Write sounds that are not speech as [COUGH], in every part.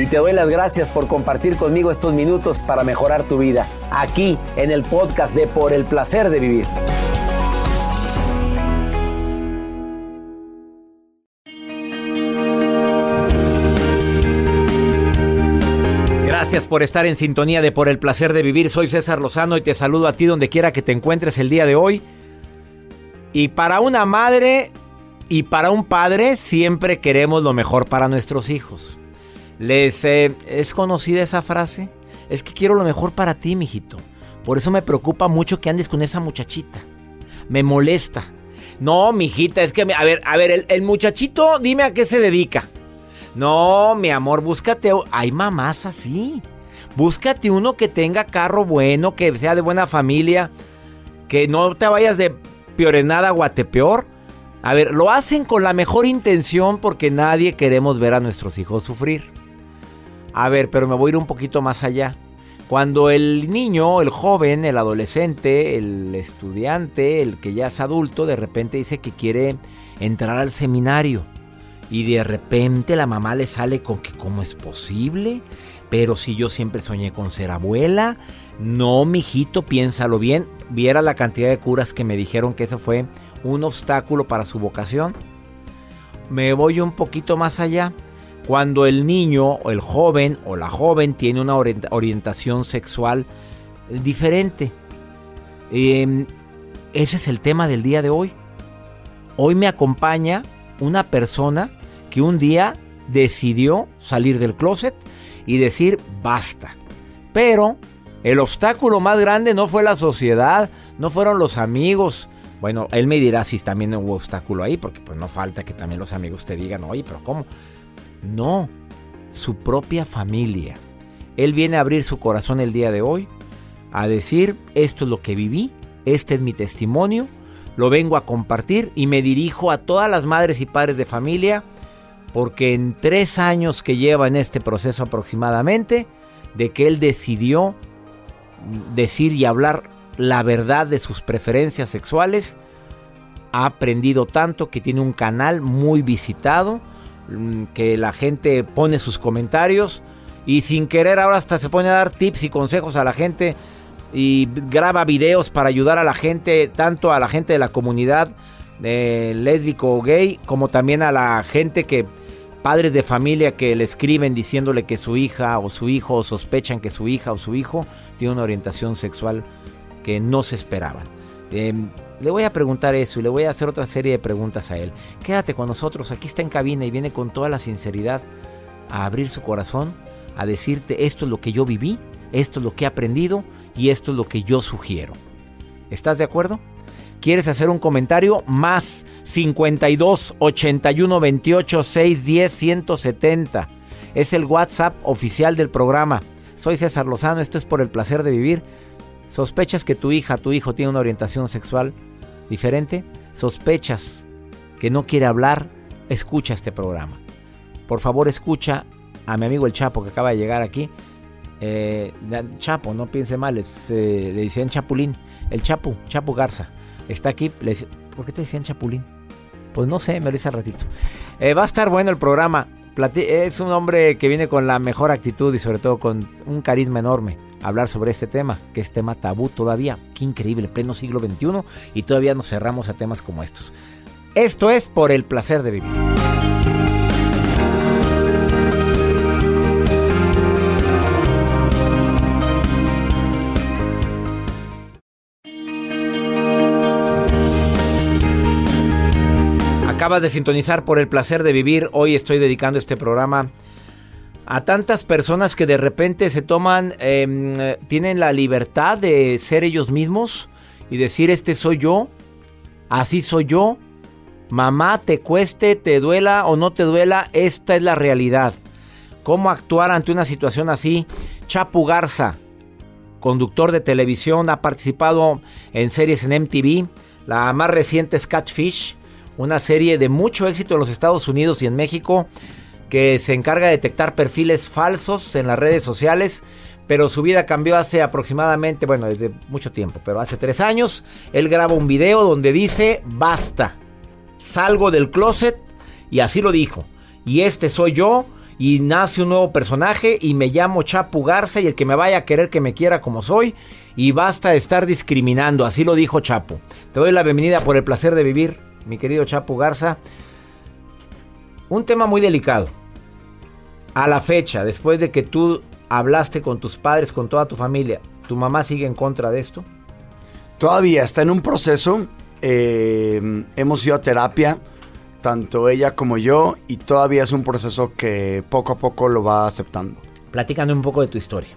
Y te doy las gracias por compartir conmigo estos minutos para mejorar tu vida, aquí en el podcast de Por el Placer de Vivir. Gracias por estar en sintonía de Por el Placer de Vivir. Soy César Lozano y te saludo a ti donde quiera que te encuentres el día de hoy. Y para una madre y para un padre siempre queremos lo mejor para nuestros hijos. ¿Les eh, es conocida esa frase? Es que quiero lo mejor para ti, mijito. Por eso me preocupa mucho que andes con esa muchachita. Me molesta. No, mijita, es que, a ver, a ver, el, el muchachito, dime a qué se dedica. No, mi amor, búscate. Hay mamás así. Búscate uno que tenga carro bueno, que sea de buena familia, que no te vayas de piorenada a guatepeor. A ver, lo hacen con la mejor intención porque nadie queremos ver a nuestros hijos sufrir. A ver, pero me voy a ir un poquito más allá. Cuando el niño, el joven, el adolescente, el estudiante, el que ya es adulto, de repente dice que quiere entrar al seminario. Y de repente la mamá le sale con que cómo es posible. Pero si yo siempre soñé con ser abuela. No, mijito, piénsalo bien. Viera la cantidad de curas que me dijeron que eso fue un obstáculo para su vocación. Me voy un poquito más allá. Cuando el niño o el joven o la joven tiene una orientación sexual diferente. Em, ese es el tema del día de hoy. Hoy me acompaña una persona que un día decidió salir del closet y decir basta. Pero el obstáculo más grande no fue la sociedad, no fueron los amigos, bueno, él me dirá si también hubo obstáculo ahí, porque pues no falta que también los amigos te digan, oye, pero ¿cómo? No, su propia familia. Él viene a abrir su corazón el día de hoy, a decir, esto es lo que viví, este es mi testimonio, lo vengo a compartir y me dirijo a todas las madres y padres de familia, porque en tres años que lleva en este proceso aproximadamente, de que él decidió decir y hablar la verdad de sus preferencias sexuales. Ha aprendido tanto que tiene un canal muy visitado, que la gente pone sus comentarios y sin querer ahora hasta se pone a dar tips y consejos a la gente y graba videos para ayudar a la gente, tanto a la gente de la comunidad eh, lésbico o gay, como también a la gente que padres de familia que le escriben diciéndole que su hija o su hijo sospechan que su hija o su hijo tiene una orientación sexual que no se esperaban. Em, le voy a preguntar eso y le voy a hacer otra serie de preguntas a él. Quédate con nosotros, aquí está en cabina y viene con toda la sinceridad a abrir su corazón, a decirte esto es lo que yo viví, esto es lo que he aprendido y esto es lo que yo sugiero. ¿Estás de acuerdo? ¿Quieres hacer un comentario? Más 52 81 28 610 170. Es el WhatsApp oficial del programa. Soy César Lozano, esto es por el placer de vivir. ¿Sospechas que tu hija, tu hijo tiene una orientación sexual diferente? ¿Sospechas que no quiere hablar? Escucha este programa. Por favor, escucha a mi amigo el Chapo que acaba de llegar aquí. Eh, Chapo, no piense mal, eh, le decían Chapulín. El Chapo, Chapo Garza. Está aquí. ¿Por qué te decían Chapulín? Pues no sé, me lo hice al ratito. Eh, va a estar bueno el programa. es un hombre que viene con la mejor actitud y sobre todo con un carisma enorme hablar sobre este tema, que es tema tabú todavía. Qué increíble, pleno siglo XXI y todavía nos cerramos a temas como estos. Esto es por el placer de vivir. Acabas de sintonizar por el placer de vivir. Hoy estoy dedicando este programa a tantas personas que de repente se toman, em, tienen la libertad de ser ellos mismos y decir, este soy yo, así soy yo, mamá, te cueste, te duela o no te duela, esta es la realidad. ¿Cómo actuar ante una situación así? Chapu Garza, conductor de televisión, ha participado en series en MTV. La más reciente es Catfish, una serie de mucho éxito en los Estados Unidos y en México que se encarga de detectar perfiles falsos en las redes sociales. Pero su vida cambió hace aproximadamente, bueno, desde mucho tiempo, pero hace tres años. Él graba un video donde dice, basta, salgo del closet y así lo dijo. Y este soy yo y nace un nuevo personaje y me llamo Chapu Garza y el que me vaya a querer que me quiera como soy y basta de estar discriminando, así lo dijo Chapu. Te doy la bienvenida por el placer de vivir, mi querido Chapu Garza. Un tema muy delicado. A la fecha, después de que tú hablaste con tus padres, con toda tu familia, ¿tu mamá sigue en contra de esto? Todavía está en un proceso. Eh, hemos ido a terapia, tanto ella como yo, y todavía es un proceso que poco a poco lo va aceptando. Platícame un poco de tu historia.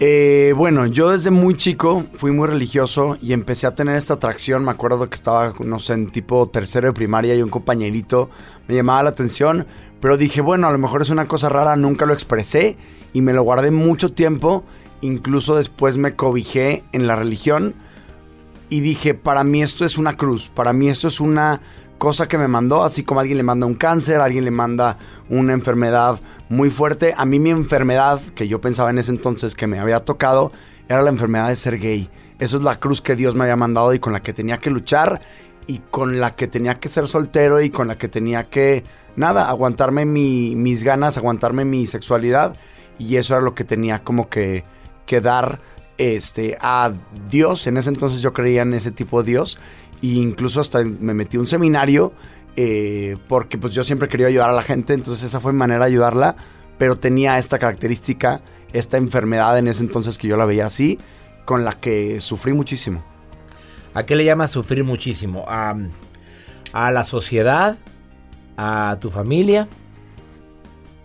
Eh, bueno, yo desde muy chico fui muy religioso y empecé a tener esta atracción. Me acuerdo que estaba, no sé, en tipo tercero de primaria y un compañerito me llamaba la atención. Pero dije, bueno, a lo mejor es una cosa rara, nunca lo expresé y me lo guardé mucho tiempo. Incluso después me cobijé en la religión y dije, para mí esto es una cruz, para mí esto es una cosa que me mandó, así como alguien le manda un cáncer, alguien le manda una enfermedad muy fuerte. A mí mi enfermedad, que yo pensaba en ese entonces que me había tocado, era la enfermedad de ser gay. Eso es la cruz que Dios me había mandado y con la que tenía que luchar y con la que tenía que ser soltero y con la que tenía que, nada, aguantarme mis ganas, aguantarme mi sexualidad. Y eso era lo que tenía como que, que dar este, a Dios. En ese entonces yo creía en ese tipo de Dios. E incluso hasta me metí a un seminario eh, porque pues yo siempre quería ayudar a la gente. Entonces esa fue mi manera de ayudarla. Pero tenía esta característica, esta enfermedad en ese entonces que yo la veía así, con la que sufrí muchísimo. ¿A qué le llamas sufrir muchísimo? ¿A, a la sociedad? ¿A tu familia?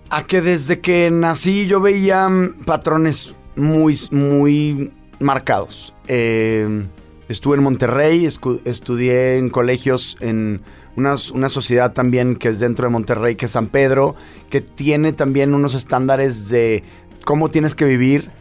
A que desde que nací yo veía mm, patrones muy, muy marcados. Eh, estuve en Monterrey, estudié en colegios en una, una, sociedad también que es dentro de Monterrey, que es San Pedro, que tiene también unos estándares de cómo tienes que vivir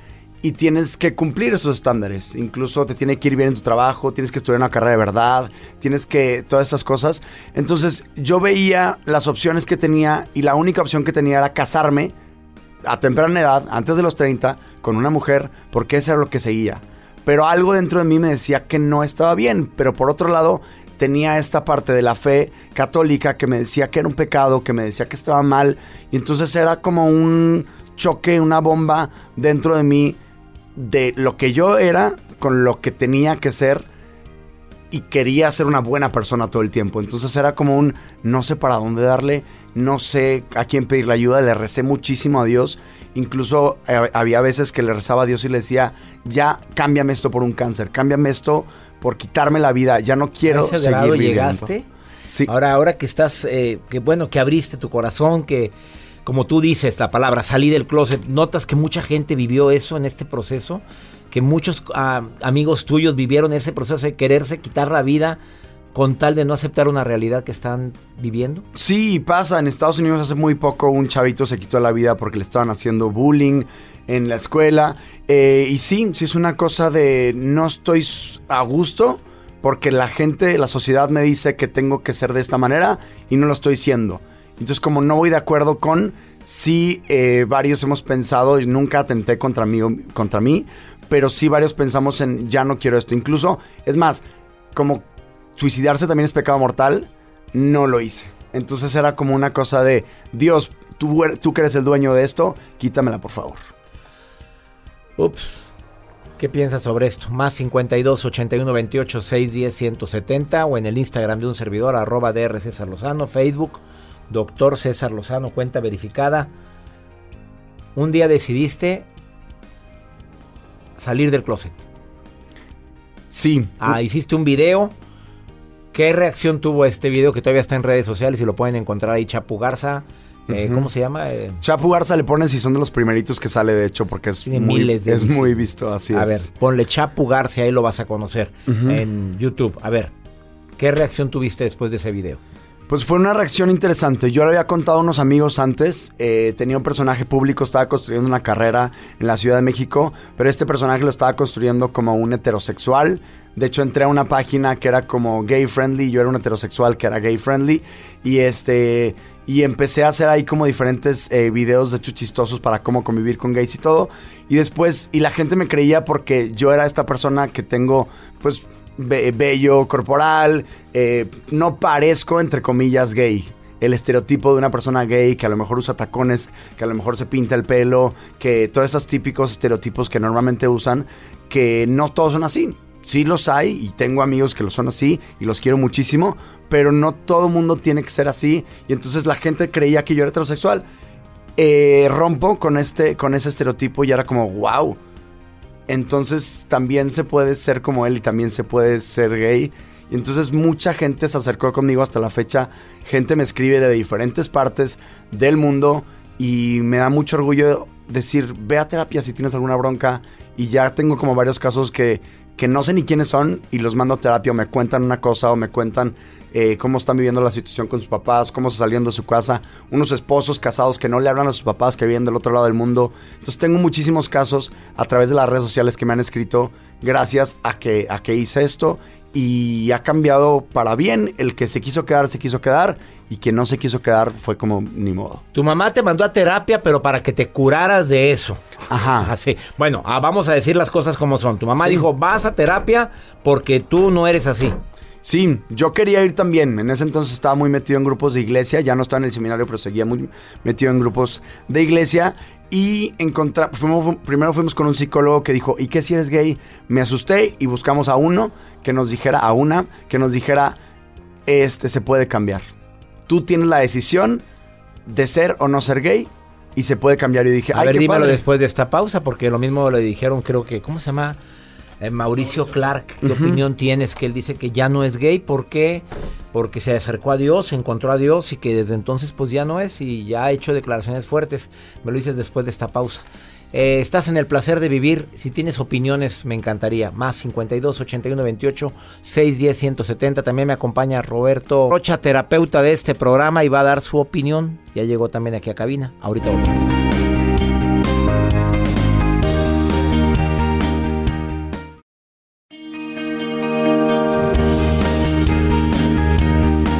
y tienes que cumplir esos estándares. Incluso te tiene que ir bien en tu trabajo, tienes que estudiar una carrera de verdad, tienes que todas esas cosas. Entonces yo veía las opciones que tenía y la única opción que tenía era casarme a temprana edad, antes de los 30, con una mujer, porque eso era lo que seguía. Pero algo dentro de mí me decía que no estaba bien, pero por otro lado tenía esta parte de la fe católica que me decía que era un pecado, que me decía que estaba mal, y entonces era como un choque, una bomba dentro de mí de lo que yo era con lo que tenía que ser y quería ser una buena persona todo el tiempo. Entonces era como un no sé para dónde darle, no sé a quién pedirle ayuda, le recé muchísimo a Dios. Incluso eh, había veces que le rezaba a Dios y le decía, ya cámbiame esto por un cáncer, cámbiame esto por quitarme la vida, ya no quiero ese seguir viviendo. llegaste? Sí. Ahora, ahora que estás, eh, que bueno, que abriste tu corazón, que como tú dices la palabra, salí del closet, notas que mucha gente vivió eso en este proceso, que muchos ah, amigos tuyos vivieron ese proceso de quererse quitar la vida con tal de no aceptar una realidad que están viviendo? Sí, pasa. En Estados Unidos hace muy poco un chavito se quitó la vida porque le estaban haciendo bullying en la escuela. Eh, y sí, sí es una cosa de no estoy a gusto porque la gente, la sociedad me dice que tengo que ser de esta manera y no lo estoy siendo. Entonces, como no voy de acuerdo con, sí, eh, varios hemos pensado, y nunca atenté contra mí, contra mí, pero sí varios pensamos en, ya no quiero esto. Incluso, es más, como suicidarse también es pecado mortal, no lo hice. Entonces era como una cosa de, Dios, tú, tú que eres el dueño de esto, quítamela por favor. Ups. ¿Qué piensas sobre esto? Más 52 81 28 610 170 o en el Instagram de un servidor, arroba DR César Lozano, Facebook doctor César Lozano, cuenta verificada. Un día decidiste salir del closet. Sí. Ah, hiciste un video. ¿Qué reacción tuvo este video que todavía está en redes sociales y lo pueden encontrar ahí Chapu Garza? Eh, ¿Cómo se llama? Eh, Chapu Garza le ponen si son de los primeritos que sale, de hecho, porque es, muy, es muy visto, así a es. A ver, ponle Chapu Garza, ahí lo vas a conocer en YouTube. A ver, ¿qué reacción tuviste después de ese video? Pues fue una reacción interesante. Yo le había contado a unos amigos antes. eh, tenía un personaje público, estaba construyendo una carrera en la Ciudad de México, pero este personaje lo estaba construyendo como un heterosexual. De hecho, entré a una página que era como gay friendly. Yo era un heterosexual que era gay friendly. Y este. Y empecé a hacer ahí como diferentes eh, videos de hecho chistosos para cómo convivir con gays y todo. Y después, y la gente me creía porque yo era esta persona que tengo, pues, be- bello corporal, eh, no parezco, entre comillas, gay. El estereotipo de una persona gay que a lo mejor usa tacones, que a lo mejor se pinta el pelo, que todos esos típicos estereotipos que normalmente usan, que no todos son así. Sí los hay y tengo amigos que lo son así y los quiero muchísimo, pero no todo mundo tiene que ser así y entonces la gente creía que yo era heterosexual. Eh, rompo con este con ese estereotipo y era como wow. Entonces también se puede ser como él y también se puede ser gay. Y entonces mucha gente se acercó conmigo hasta la fecha. Gente me escribe de diferentes partes del mundo y me da mucho orgullo decir, ve a terapia si tienes alguna bronca. Y ya tengo como varios casos que, que no sé ni quiénes son y los mando a terapia o me cuentan una cosa o me cuentan eh, cómo están viviendo la situación con sus papás, cómo se saliendo de su casa, unos esposos casados que no le hablan a sus papás que viven del otro lado del mundo. Entonces tengo muchísimos casos a través de las redes sociales que me han escrito gracias a que, a que hice esto y ha cambiado para bien. El que se quiso quedar, se quiso quedar y quien no se quiso quedar fue como ni modo. Tu mamá te mandó a terapia, pero para que te curaras de eso. Ajá. Así. Bueno, ah, vamos a decir las cosas como son. Tu mamá Sí. dijo, vas a terapia porque tú no eres así. Sí, yo quería ir también. En ese entonces estaba muy metido en grupos de iglesia. Ya no estaba en el seminario, pero seguía muy metido en grupos de iglesia. Y encontra- fuimos- primero fuimos con un psicólogo que dijo, ¿y qué si eres gay? Me asusté y buscamos a uno que nos dijera, a una, que nos dijera, este se puede cambiar. Tú tienes la decisión de ser o no ser gay y se puede cambiar. Y dije, A ay, ver, qué dímelo padre". después de esta pausa, porque lo mismo le dijeron, creo que, ¿cómo se llama? Eh, Mauricio Clark. ¿Qué opinión tienes? Que él dice que ya no es gay. ¿Por qué? Porque se acercó a Dios, se encontró a Dios y que desde entonces pues ya no es y ya ha hecho declaraciones fuertes. Me lo dices después de esta pausa. Eh, estás en el placer de vivir. Si tienes opiniones, me encantaría. Más 52 81 28 610 170. También me acompaña Roberto Rocha, terapeuta de este programa, y va a dar su opinión. Ya llegó también aquí a cabina. Ahorita volvemos.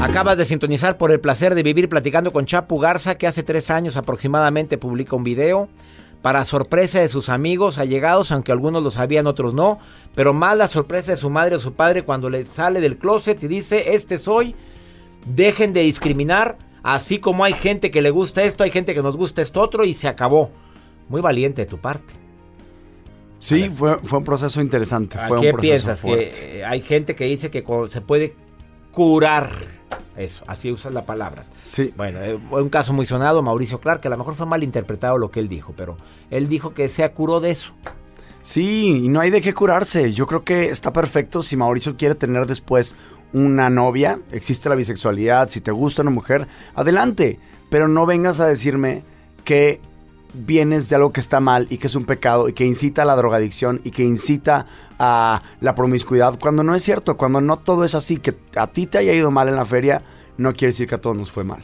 Acabas de sintonizar por el placer de vivir platicando con Chapu Garza, que hace tres años aproximadamente publica un video para sorpresa de sus amigos allegados, aunque algunos lo sabían, otros no, pero más la sorpresa de su madre o su padre cuando le sale del closet y dice, este soy, dejen de discriminar, así como hay gente que le gusta esto, hay gente que nos gusta esto otro y se acabó. Muy valiente de tu parte. Sí, fue, fue un proceso interesante. ¿A Fue ¿Qué un proceso piensas? fuerte. Que hay gente que dice que se puede curar. Eso, así usa la palabra. Sí. Bueno, eh, fue un caso muy sonado, Mauricio Clark, que a lo mejor fue mal interpretado lo que él dijo, pero él dijo que se curó de eso. Sí, y no hay de qué curarse. Yo creo que está perfecto si Mauricio quiere tener después una novia. Existe la bisexualidad. Si te gusta una mujer, adelante. Pero no vengas a decirme que vienes de algo que está mal y que es un pecado y que incita a la drogadicción y que incita a la promiscuidad cuando no es cierto, cuando no todo es así, que a ti te haya ido mal en la feria, no quiere decir que a todos nos fue mal.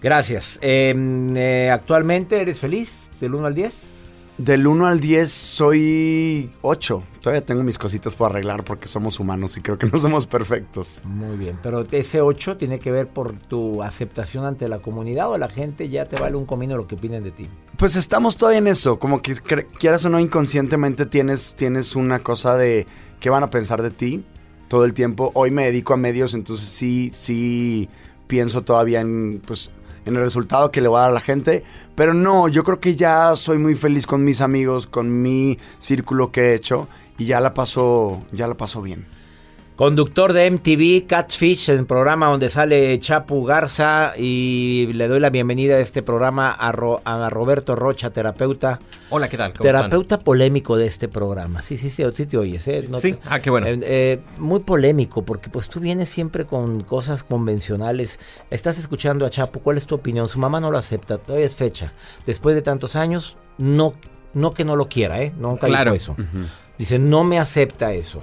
Gracias. Eh, eh, ¿Actualmente eres feliz? ¿Del 1 al 10? Del 1 al 10 soy 8. Todavía tengo mis cositas por arreglar porque somos humanos y creo que no somos perfectos. Muy bien, pero ese 8 tiene que ver por tu aceptación ante la comunidad o la gente ya te vale un comino lo que opinen de ti. Pues estamos todavía en eso, como que quieras o no inconscientemente tienes, tienes una cosa de qué van a pensar de ti todo el tiempo. Hoy me dedico a medios, entonces sí, sí pienso todavía en, pues, en el resultado que le voy a dar a la gente. Pero no, yo creo que ya soy muy feliz con mis amigos, con mi círculo que he hecho y ya la paso, ya la paso bien. Conductor de MTV Catfish, el programa donde sale Chapu Garza y le doy la bienvenida a este programa a, Ro- a Roberto Rocha, terapeuta. Hola, ¿qué tal? ¿Cómo están? Terapeuta polémico de este programa. Sí, sí, sí, sí te oyes, ¿eh? No Sí. te- Ah, qué bueno. Eh, eh, muy polémico, porque pues tú vienes siempre con cosas convencionales. Estás escuchando a Chapo, ¿cuál es tu opinión? Su mamá no lo acepta, todavía es fecha. Después de tantos años, no, no que no lo quiera, ¿eh? Nunca Claro. dijo eso. Dice, no me acepta eso.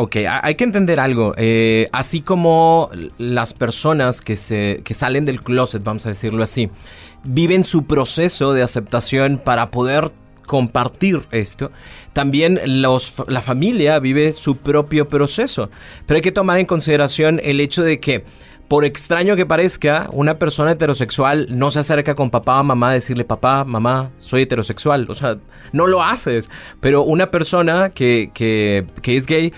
Ok, hay que entender algo. Eh, así como las personas que, se, que salen del closet, vamos a decirlo así, viven su proceso de aceptación para poder compartir esto, también los, la familia vive su propio proceso. Pero hay que tomar en consideración el hecho de que por extraño que parezca, una persona heterosexual no se acerca con papá o mamá a decirle, papá, mamá, soy heterosexual. O sea, no lo haces. Pero una persona que, que, que es gay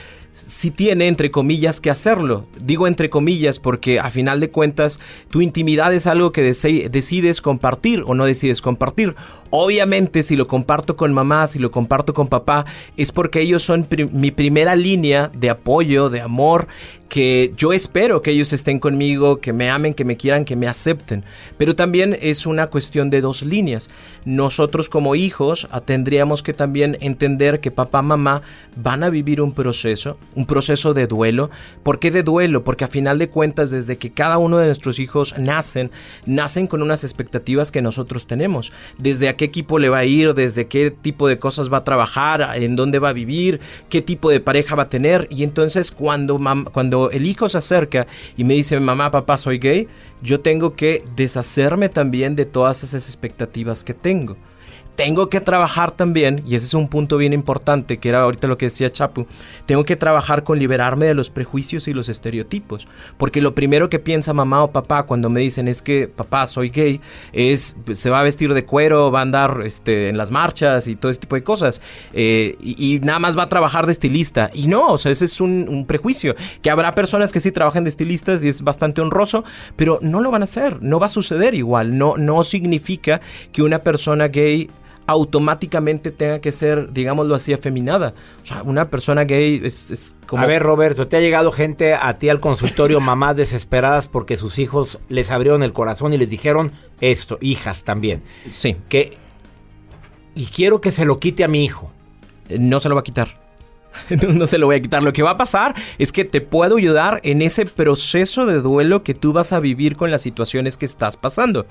si tiene, entre comillas, que hacerlo. Digo entre comillas porque a final de cuentas tu intimidad es algo que decides compartir o no decides compartir. Obviamente si lo comparto con mamá, si lo comparto con papá, es porque ellos son mi primera línea de apoyo, de amor, que yo espero que ellos estén conmigo, que me amen, que me quieran, que me acepten. Pero también es una cuestión de dos líneas. Nosotros como hijos ah, tendríamos que también entender que papá, mamá van a vivir un proceso, un proceso de duelo. ¿Por qué de duelo? Porque a final de cuentas, desde que cada uno de nuestros hijos nacen, nacen con unas expectativas que nosotros tenemos. Desde qué equipo le va a ir, desde qué tipo de cosas va a trabajar, en dónde va a vivir, qué tipo de pareja va a tener. Y entonces cuando, cuando el hijo se acerca y me dice, mamá, papá, soy gay, yo tengo que deshacerme también de todas esas expectativas que tengo tengo que trabajar también, y ese es un punto bien importante, que era ahorita lo que decía Chapu, tengo que trabajar con liberarme de los prejuicios y los estereotipos. Porque lo primero que piensa mamá o papá cuando me dicen es que papá, soy gay, es se va a vestir de cuero, va a andar este, en las marchas y todo ese tipo de cosas. Eh, y, nada más va a trabajar de estilista. Y no, o sea, ese es un, un prejuicio. Que habrá personas que sí trabajan de estilistas y es bastante honroso, pero no lo van a hacer, no va a suceder igual. No, no significa que una persona gay automáticamente tenga que ser, digámoslo así, afeminada. O sea, una persona gay es, como... A ver, Roberto, ¿te ha llegado gente a ti al consultorio, [LAUGHS] mamás desesperadas porque sus hijos les abrieron el corazón y les dijeron esto, hijas también? Sí. Que... Y quiero que se lo quite a mi hijo. No se lo va a quitar. [LAUGHS] no se lo voy a quitar. Lo que va a pasar es que te puedo ayudar en ese proceso de duelo que tú vas a vivir con las situaciones que estás pasando.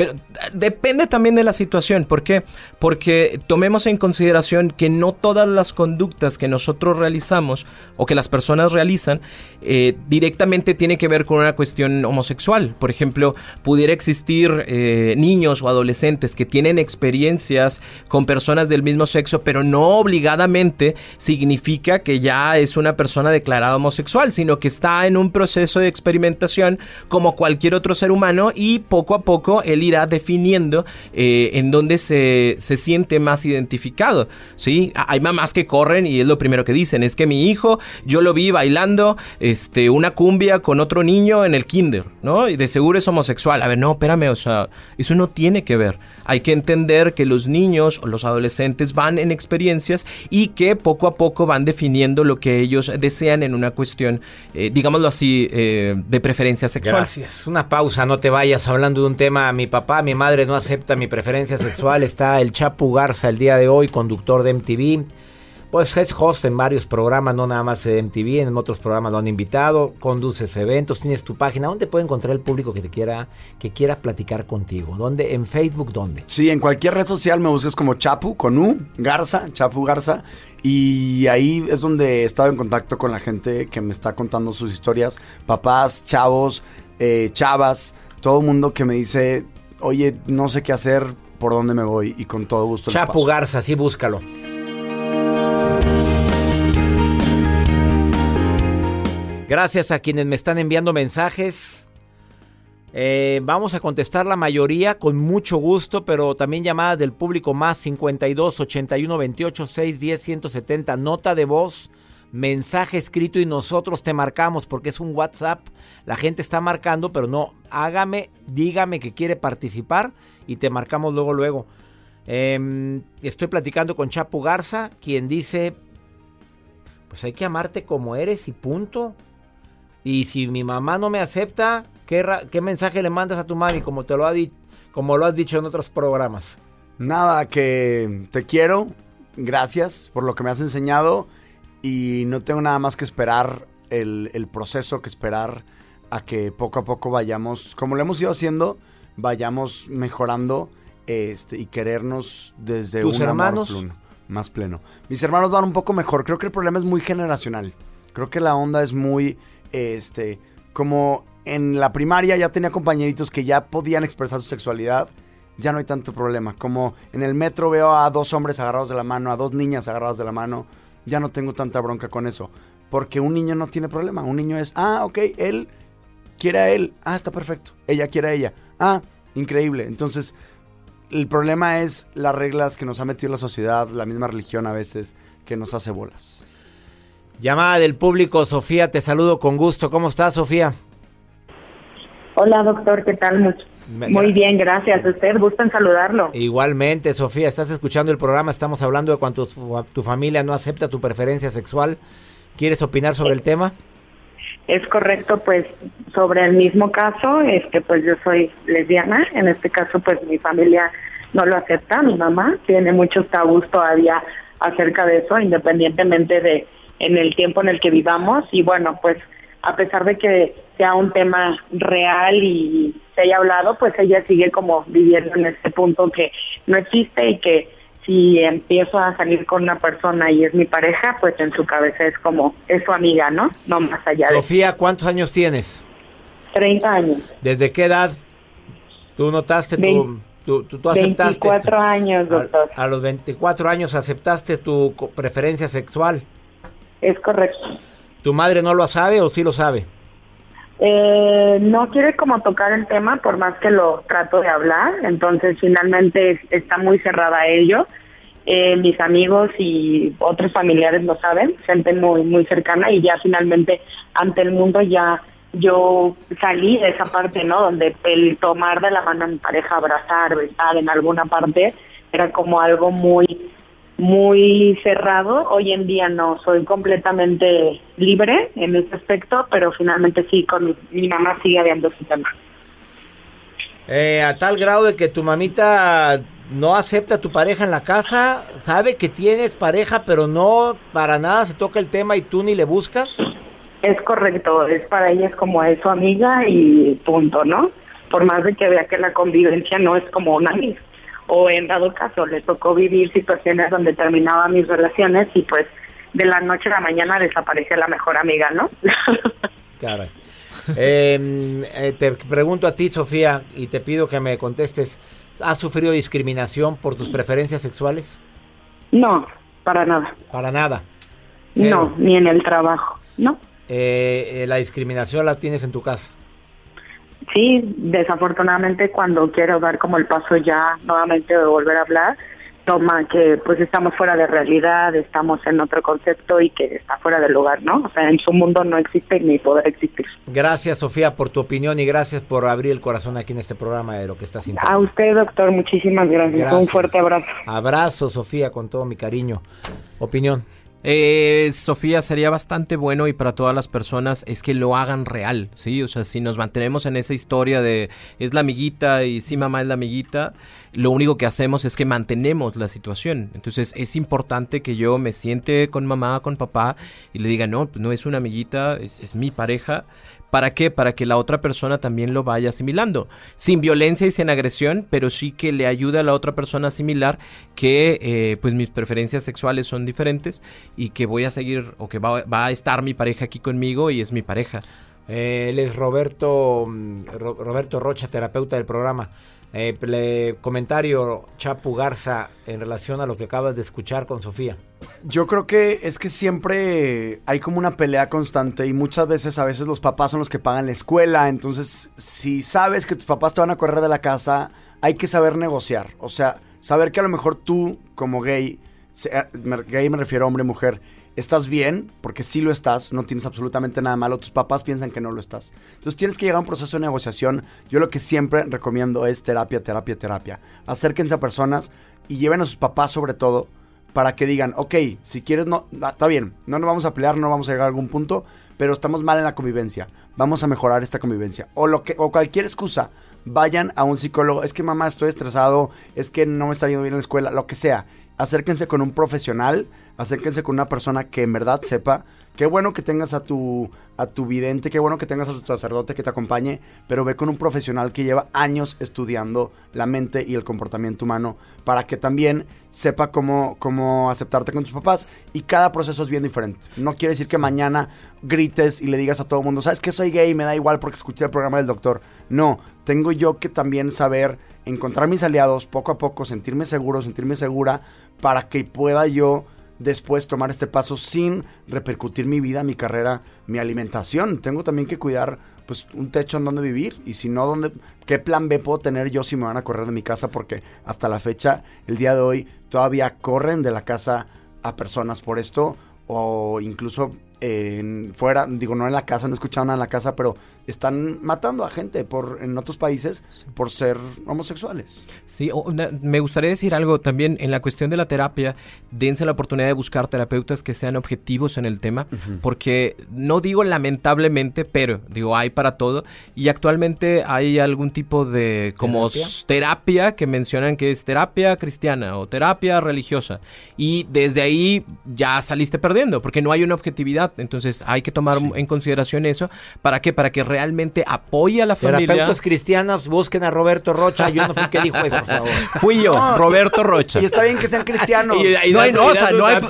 Pero depende también de la situación. ¿Por qué? Porque tomemos en consideración que no todas las conductas que nosotros realizamos o que las personas realizan eh, directamente tiene que ver con una cuestión homosexual. Por ejemplo, pudiera existir eh, niños o adolescentes que tienen experiencias con personas del mismo sexo, pero no obligadamente significa que ya es una persona declarada homosexual, sino que está en un proceso de experimentación como cualquier otro ser humano y poco a poco él irá definiendo eh, en dónde se, se, siente más identificado. ¿sí? Hay mamás que corren y es lo primero que dicen, es que mi hijo, yo lo vi bailando este, una cumbia con otro niño en el kinder, ¿no? Y de seguro es homosexual. A ver, no, espérame, o sea, eso no tiene que ver. Hay que entender que los niños o los adolescentes van en experiencias y que poco a poco van definiendo lo que ellos desean en una cuestión, eh, digámoslo así, eh, de preferencia sexual. Gracias. Una pausa, no te vayas hablando de un tema. Mi papá, mi madre no acepta mi preferencia sexual. Está el Chapu Garza el día de hoy, conductor de MTV. Pues es host en varios programas, no nada más de MTV, en otros programas lo han invitado, conduces eventos, tienes tu página. ¿Dónde puede encontrar el público que te quiera, que quiera platicar contigo? ¿Dónde? ¿En Facebook dónde? Sí, en cualquier red social me busques como Chapu, con U, Garza, Chapu Garza. Y ahí es donde he estado en contacto con la gente que me está contando sus historias. Papás, chavos, eh, chavas, todo el mundo que me dice, oye, no sé qué hacer, por dónde me voy. Y con todo gusto. Chapu Garza, sí, búscalo. Gracias a quienes me están enviando mensajes. Eh, vamos a contestar la mayoría con mucho gusto, pero también llamadas del público más 52 81 28 6 10 170. Nota de voz, mensaje escrito y nosotros te marcamos porque es un WhatsApp. La gente está marcando, pero no, hágame, dígame que quiere participar y te marcamos luego, luego. Em, estoy platicando con Chapo Garza, quien dice: Pues hay que amarte como eres y punto. Y si mi mamá no me acepta, ¿qué, qué mensaje le mandas a tu mami como, te lo ha como lo has dicho en otros programas? Nada, que te quiero. Gracias por lo que me has enseñado. Y no tengo nada más que esperar el, el proceso, que esperar a que poco a poco vayamos, como lo hemos ido haciendo, vayamos mejorando este, y querernos desde un hermanos? amor más pleno. Mis hermanos van un poco mejor. Creo que el problema es muy generacional. Creo que la onda es muy, este, como en la primaria ya tenía compañeritos que ya podían expresar su sexualidad, ya no hay tanto problema. Como en el metro veo a dos hombres agarrados de la mano, a dos niñas agarradas de la mano, ya no tengo tanta bronca con eso. Porque un niño no tiene problema. Un niño es, ah, ok, él quiere a él. Ah, está perfecto. Ella quiere a ella. Ah, increíble. Entonces, el problema es las reglas que nos ha metido la sociedad, la misma religión a veces, que nos hace bolas. Llamada del público, Sofía, te saludo con gusto. ¿Cómo estás, Sofía? Hola, doctor, ¿qué tal? Muy, bien, gracias. ¿Usted gusta en saludarlo? Igualmente, Sofía, estás escuchando el programa, estamos hablando de cuando tu, familia no acepta tu preferencia sexual. ¿Quieres opinar sobre el tema? Es correcto, pues sobre el mismo caso, este, pues yo soy lesbiana, en este caso pues mi familia no lo acepta, mi mamá tiene muchos tabús todavía acerca de eso, independientemente de en el tiempo en el que vivamos y bueno, pues a pesar de que sea un tema real y se haya hablado, pues ella sigue como viviendo en este punto que no existe y que si empiezo a salir con una persona y es mi pareja, pues en su cabeza es como, es su amiga, ¿no? No más allá de... Sofía, ¿cuántos años tienes? 30 años. ¿Desde qué edad tú notaste tu... Tú, tú, aceptaste 24 años, doctor. A, a, los 24 años aceptaste tu preferencia sexual. Es correcto. ¿Tu madre no lo sabe o sí lo sabe? Eh, no quiere como tocar el tema por más que lo trato de hablar, entonces finalmente está muy cerrada a ello. Eh, mis amigos y otros familiares lo saben, gente muy muy cercana y ya finalmente ante el mundo ya yo salí de esa parte, ¿no? Donde el tomar de la mano a mi pareja, abrazar, besar en alguna parte era como algo muy muy cerrado. Hoy en día no, soy completamente libre en ese aspecto, pero finalmente sí, con mi, mamá sigue habiendo su tema. Eh, a tal grado de que tu mamita no acepta a tu pareja en la casa, sabe que tienes pareja, pero no para nada se toca el tema y tú ni le buscas. Es correcto, es para ella es como es su amiga y punto, ¿no? Por más de que vea que la convivencia no es como una amiga o en dado caso le tocó vivir situaciones donde terminaba mis relaciones y pues de la noche a la mañana desaparece la mejor amiga, ¿no? [LAUGHS] claro. Em, eh, te pregunto a ti, Sofía, y te pido que me contestes, ¿has sufrido discriminación por tus preferencias sexuales? No, para nada. Para nada. No, ni en el trabajo, ¿no? Eh, eh, ¿La discriminación la tienes en tu casa? Sí, desafortunadamente cuando quiero dar como el paso ya nuevamente de volver a hablar, toma que pues estamos fuera de realidad, estamos en otro concepto y que está fuera del lugar, ¿no? O sea, en su mundo no existe ni poder existir. Gracias, Sofía, por tu opinión y gracias por abrir el corazón aquí en este programa de lo que estás sintiendo. A usted, doctor, muchísimas gracias. Un fuerte abrazo. Abrazo, Sofía, con todo mi cariño. Opinión. Eh, Sofía, sería bastante bueno y para todas las personas es que lo hagan real, ¿sí? O sea, si nos mantenemos en esa historia de es la amiguita y sí, mamá es la amiguita, lo único que hacemos es que mantenemos la situación. Entonces es importante que yo me siente con mamá, con papá y le diga, no, pues no es una amiguita, es, es mi pareja, ¿Para qué? Para que la otra persona también lo vaya asimilando. Sin violencia y sin agresión, pero sí que le ayude a la otra persona a asimilar que eh, pues mis preferencias sexuales son diferentes y que voy a seguir o que va, a estar mi pareja aquí conmigo y es mi pareja. Eh, él es Roberto, mm, Roberto Rocha, terapeuta del programa. Eh, comentario, Chapu Garza, en relación a lo que acabas de escuchar con Sofía. Yo creo que es que siempre hay como una pelea constante y muchas veces, a veces los papás son los que pagan la escuela. Entonces, si sabes que tus papás te van a correr de la casa, hay que saber negociar. O sea, saber que a lo mejor tú, como gay, gay me refiero a hombre, mujer, estás bien, porque sí lo estás, no tienes absolutamente nada malo, tus papás piensan que no lo estás. Entonces tienes que llegar a un proceso de negociación. Yo lo que siempre recomiendo es terapia, terapia, terapia. Acérquense a personas y lleven a sus papás sobre todo para que digan, ok, si quieres, no, ah, está bien, no nos vamos a pelear, no vamos a llegar a algún punto, pero estamos mal en la convivencia, vamos a mejorar esta convivencia. O, lo que, o cualquier excusa, vayan a un psicólogo, es que mamá estoy estresado, es que no me está yendo bien en la escuela, lo que sea acérquense con un profesional, acérquense con una persona que en verdad sepa Qué bueno que tengas a tu, a tu vidente, qué bueno que tengas a tu sacerdote que te acompañe, pero ve con un profesional que lleva años estudiando la mente y el comportamiento humano para que también sepa cómo, cómo aceptarte con tus papás. Y cada proceso es bien diferente. No quiere decir que mañana grites y le digas a todo el mundo, ¿sabes que soy gay? Me da igual porque escuché el programa del doctor. No, tengo yo que también saber encontrar mis aliados poco a poco, sentirme seguro, sentirme segura, para que pueda yo después tomar este paso sin repercutir mi vida, mi carrera, mi alimentación. Tengo también que cuidar pues un techo en donde vivir y si no, ¿dónde, ¿qué plan B puedo tener yo si me van a correr de mi casa? Porque hasta la fecha, el día de hoy, todavía corren de la casa a personas por esto o incluso en, fuera, digo, no en la casa, no he escuchado nada en la casa, pero están matando a gente por en otros países por ser homosexuales. Sí, me gustaría decir algo también en la cuestión de la terapia, dense la oportunidad de buscar terapeutas que sean objetivos en el tema, porque no digo lamentablemente, pero digo, hay para todo y actualmente hay algún tipo de como ¿Terapia? que mencionan que es terapia cristiana o terapia religiosa y desde ahí ya saliste perdiendo porque no hay una objetividad, entonces hay que tomar en consideración eso, ¿para qué? Para que realmente apoya a la familia. Terapeutas cristianos, busquen a Roberto Rocha. Yo no fui que dijo eso, por favor. [LAUGHS] Fui yo, Roberto Rocha. Y está bien que sean cristianos. [LAUGHS] no hay,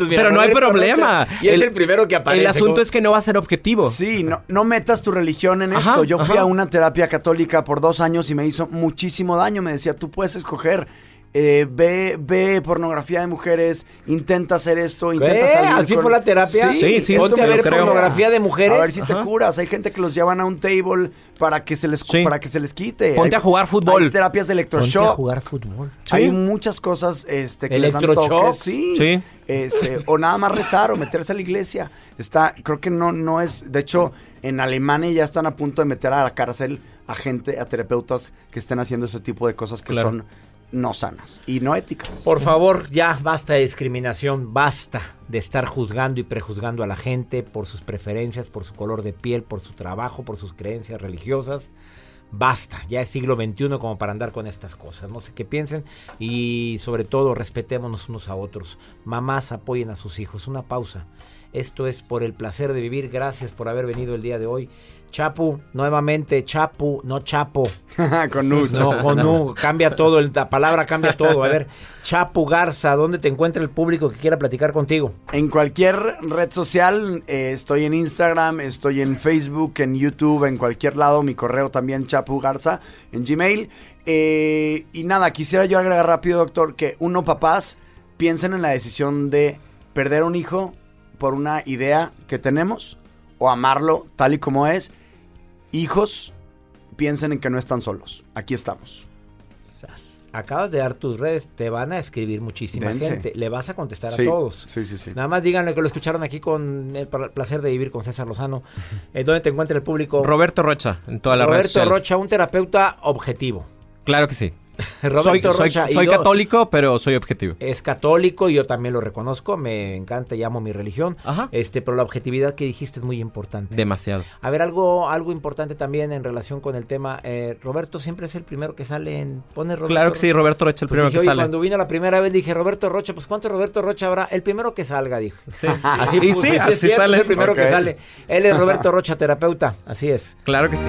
pero no hay problema. y es el, primero que aparece. El asunto es que no va a ser objetivo. Sí, no, no metas tu religión en esto. Yo fui a una terapia católica por dos años y me hizo muchísimo daño. Me decía, tú puedes escoger eh, ve, ve pornografía de mujeres, intenta hacer esto, intenta salir. ¿Así fue la terapia? Sí, sí, Ponte a ver pornografía de mujeres. A ver si te curas. Hay gente que los llevan a un table para que se les, para que se les quite. Ponte a jugar fútbol. Hay terapias de electroshock. Ponte a jugar fútbol. Hay muchas cosas este, que les dan toques. Sí. sí. Este, o nada más rezar o meterse a la iglesia. Está, creo que no, no es. De hecho, en Alemania ya están a punto de meter a la cárcel a gente, a terapeutas que estén haciendo ese tipo de cosas que son no sanas y no éticas. Por favor, ya basta de discriminación, basta de estar juzgando y prejuzgando a la gente por sus preferencias, por su color de piel, por su trabajo, por sus creencias religiosas. Basta, ya es siglo XXI como para andar con estas cosas. No sé qué piensen y sobre todo respetémonos unos a otros. Mamás apoyen a sus hijos. Una pausa. Esto es por el placer de vivir. Gracias por haber venido el día de hoy. Chapu, nuevamente, Chapu, no Chapo. [LAUGHS] con U. No, con U, cambia todo, la palabra cambia todo. A ver, Chapu Garza, ¿dónde te encuentra el público que quiera platicar contigo? En cualquier red social, eh, estoy en Instagram, estoy en Facebook, en YouTube, en cualquier lado, mi correo también, Chapu Garza, en Gmail. Eh, y nada, quisiera yo agregar rápido, doctor, que uno, papás, piensen en la decisión de perder un hijo por una idea que tenemos o amarlo tal y como es hijos, piensen en que no están solos. Aquí estamos. Acabas de dar tus redes, te van a escribir muchísima gente. Le vas a contestar a todos. Sí, sí, sí. Nada más díganle que lo escucharon aquí con el placer de vivir con César Lozano. ¿En dónde te encuentra el público? Roberto Rocha, en toda la Roberto Rocha, un terapeuta objetivo. Claro que sí [LAUGHS] soy, soy, católico, pero soy objetivo. Es católico, yo también lo reconozco, me encanta, llamo mi religión. Este, pero la objetividad que dijiste es muy importante. Demasiado. A ver, algo, algo importante también en relación con el tema. Eh, Roberto siempre es el primero que sale en. Pone Roberto. Claro que sí, Roberto Rocha, el pues primero que sale. Cuando vino la primera vez dije, Roberto Rocha, pues ¿cuánto Roberto Rocha habrá? El primero que salga, dijo. [LAUGHS] así, y sí, así sale. el primero que sale. Él es Roberto Rocha, terapeuta. Así es. Claro que sí.